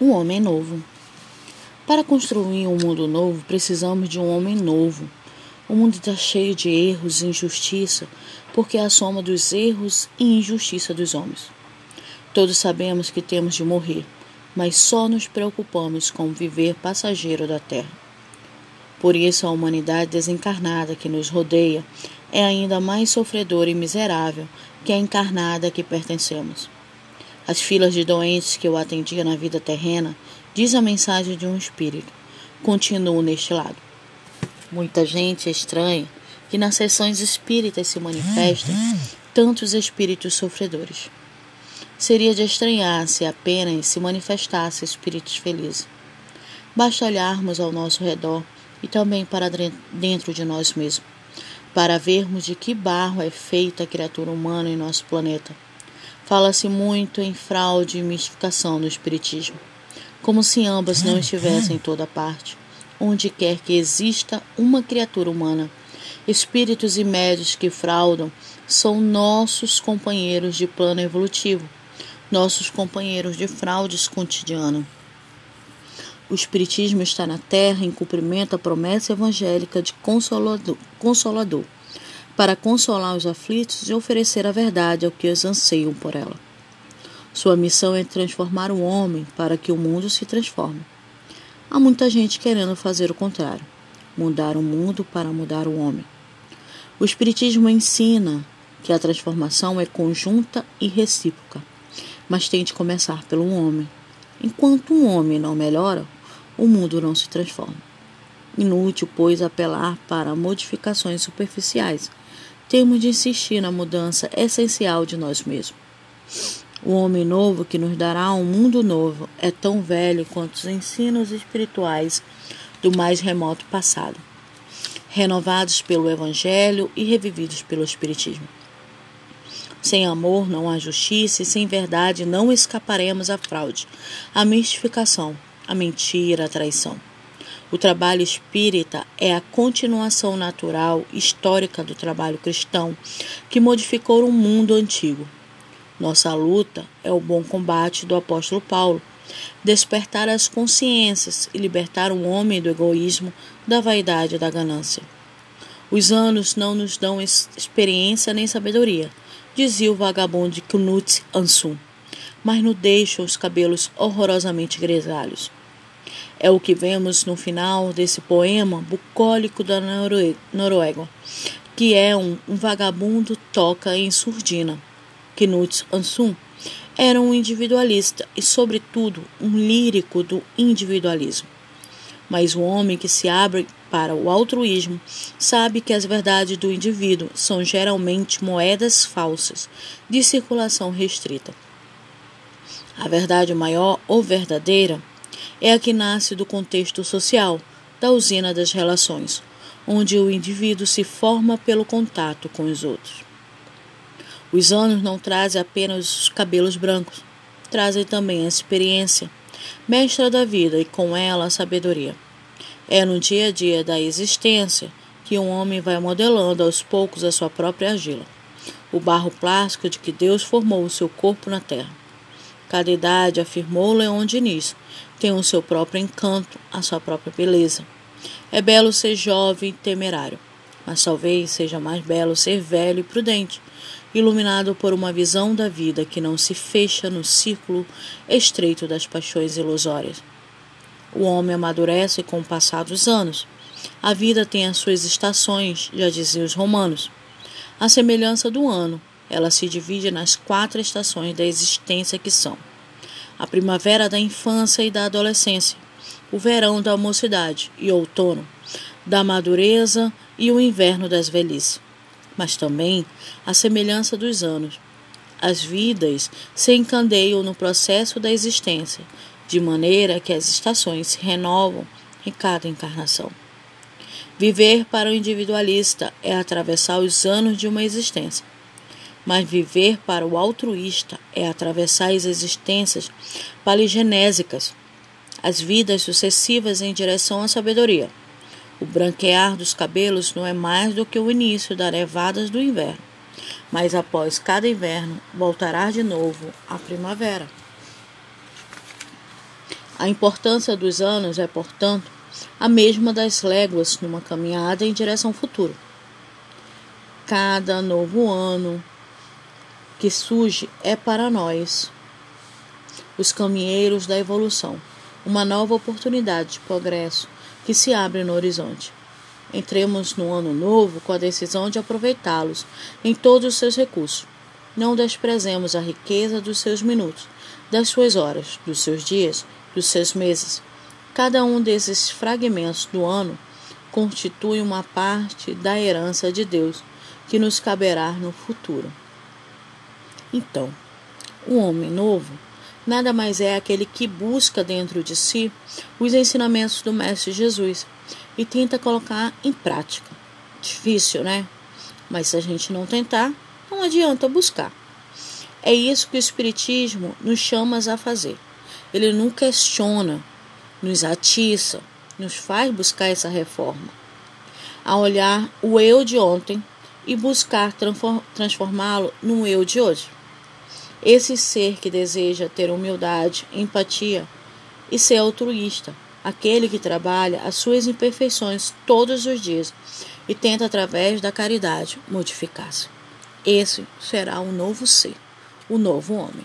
um homem novo. Para construir um mundo novo, precisamos de um homem novo. O mundo está cheio de erros e injustiça, porque é a soma dos erros e injustiça dos homens. Todos sabemos que temos de morrer, mas só nos preocupamos com viver passageiro da terra. Por isso, a humanidade desencarnada que nos rodeia é ainda mais sofredora e miserável que a encarnada a que pertencemos. As filas de doentes que eu atendia na vida terrena, diz a mensagem de um espírito, continuam neste lado. Muita gente estranha que nas sessões espíritas se manifestem tantos espíritos sofredores. Seria de estranhar se apenas se manifestasse espíritos felizes. Basta olharmos ao nosso redor e também para dentro de nós mesmos, para vermos de que barro é feita a criatura humana em nosso planeta Fala-se muito em fraude e mistificação no Espiritismo, como se ambas não estivessem em toda parte, onde quer que exista uma criatura humana. Espíritos e médios que fraudam são nossos companheiros de plano evolutivo, nossos companheiros de fraudes cotidianas. O Espiritismo está na Terra em cumprimento à promessa evangélica de consolador, consolador para consolar os aflitos e oferecer a verdade ao que os anseiam por ela. Sua missão é transformar o homem para que o mundo se transforme. Há muita gente querendo fazer o contrário, mudar o mundo para mudar o homem. O Espiritismo ensina que a transformação é conjunta e recíproca, mas tem de começar pelo homem. Enquanto um homem não melhora, o mundo não se transforma. Inútil, pois, apelar para modificações superficiais temos de insistir na mudança essencial de nós mesmos. O homem novo que nos dará um mundo novo é tão velho quanto os ensinos espirituais do mais remoto passado, renovados pelo Evangelho e revividos pelo Espiritismo. Sem amor não há justiça e sem verdade não escaparemos à fraude, à mistificação, à mentira, à traição. O trabalho espírita é a continuação natural, histórica do trabalho cristão, que modificou o mundo antigo. Nossa luta é o bom combate do apóstolo Paulo, despertar as consciências e libertar o homem do egoísmo, da vaidade e da ganância. Os anos não nos dão experiência nem sabedoria, dizia o vagabundo Knut Ansum, mas nos deixam os cabelos horrorosamente grisalhos. É o que vemos no final desse poema bucólico da Noruega, que é um, um vagabundo toca em surdina. Knut Ansum era um individualista e, sobretudo, um lírico do individualismo. Mas o homem que se abre para o altruísmo sabe que as verdades do indivíduo são geralmente moedas falsas de circulação restrita. A verdade maior ou verdadeira é a que nasce do contexto social, da usina das relações, onde o indivíduo se forma pelo contato com os outros. Os anos não trazem apenas os cabelos brancos, trazem também a experiência, mestra da vida e com ela a sabedoria. É no dia a dia da existência que um homem vai modelando aos poucos a sua própria argila, o barro plástico de que Deus formou o seu corpo na terra. Cada idade, afirmou Leon Diniz, tem o seu próprio encanto, a sua própria beleza. É belo ser jovem e temerário, mas talvez seja mais belo ser velho e prudente, iluminado por uma visão da vida que não se fecha no círculo estreito das paixões ilusórias. O homem amadurece com o passar dos anos. A vida tem as suas estações, já diziam os romanos. A semelhança do ano, ela se divide nas quatro estações da existência que são: a primavera da infância e da adolescência, o verão da mocidade e outono, da madureza e o inverno das velhices. Mas também a semelhança dos anos. As vidas se encandeiam no processo da existência, de maneira que as estações se renovam em cada encarnação. Viver para o individualista é atravessar os anos de uma existência mas viver para o altruísta é atravessar as existências paligenésicas, as vidas sucessivas em direção à sabedoria. O branquear dos cabelos não é mais do que o início das nevadas do inverno, mas após cada inverno voltará de novo a primavera. A importância dos anos é, portanto, a mesma das léguas numa caminhada em direção ao futuro. Cada novo ano que surge é para nós, os caminheiros da evolução, uma nova oportunidade de progresso que se abre no horizonte. Entremos no ano novo com a decisão de aproveitá-los em todos os seus recursos. Não desprezemos a riqueza dos seus minutos, das suas horas, dos seus dias, dos seus meses. Cada um desses fragmentos do ano constitui uma parte da herança de Deus que nos caberá no futuro. Então, o homem novo nada mais é aquele que busca dentro de si os ensinamentos do Mestre Jesus e tenta colocar em prática. Difícil, né? Mas se a gente não tentar, não adianta buscar. É isso que o Espiritismo nos chama a fazer. Ele não questiona, nos atiça, nos faz buscar essa reforma. A olhar o eu de ontem e buscar transformá-lo no eu de hoje. Esse ser que deseja ter humildade, empatia e ser altruísta, aquele que trabalha as suas imperfeições todos os dias e tenta, através da caridade, modificar-se. Esse será o novo ser, o novo homem.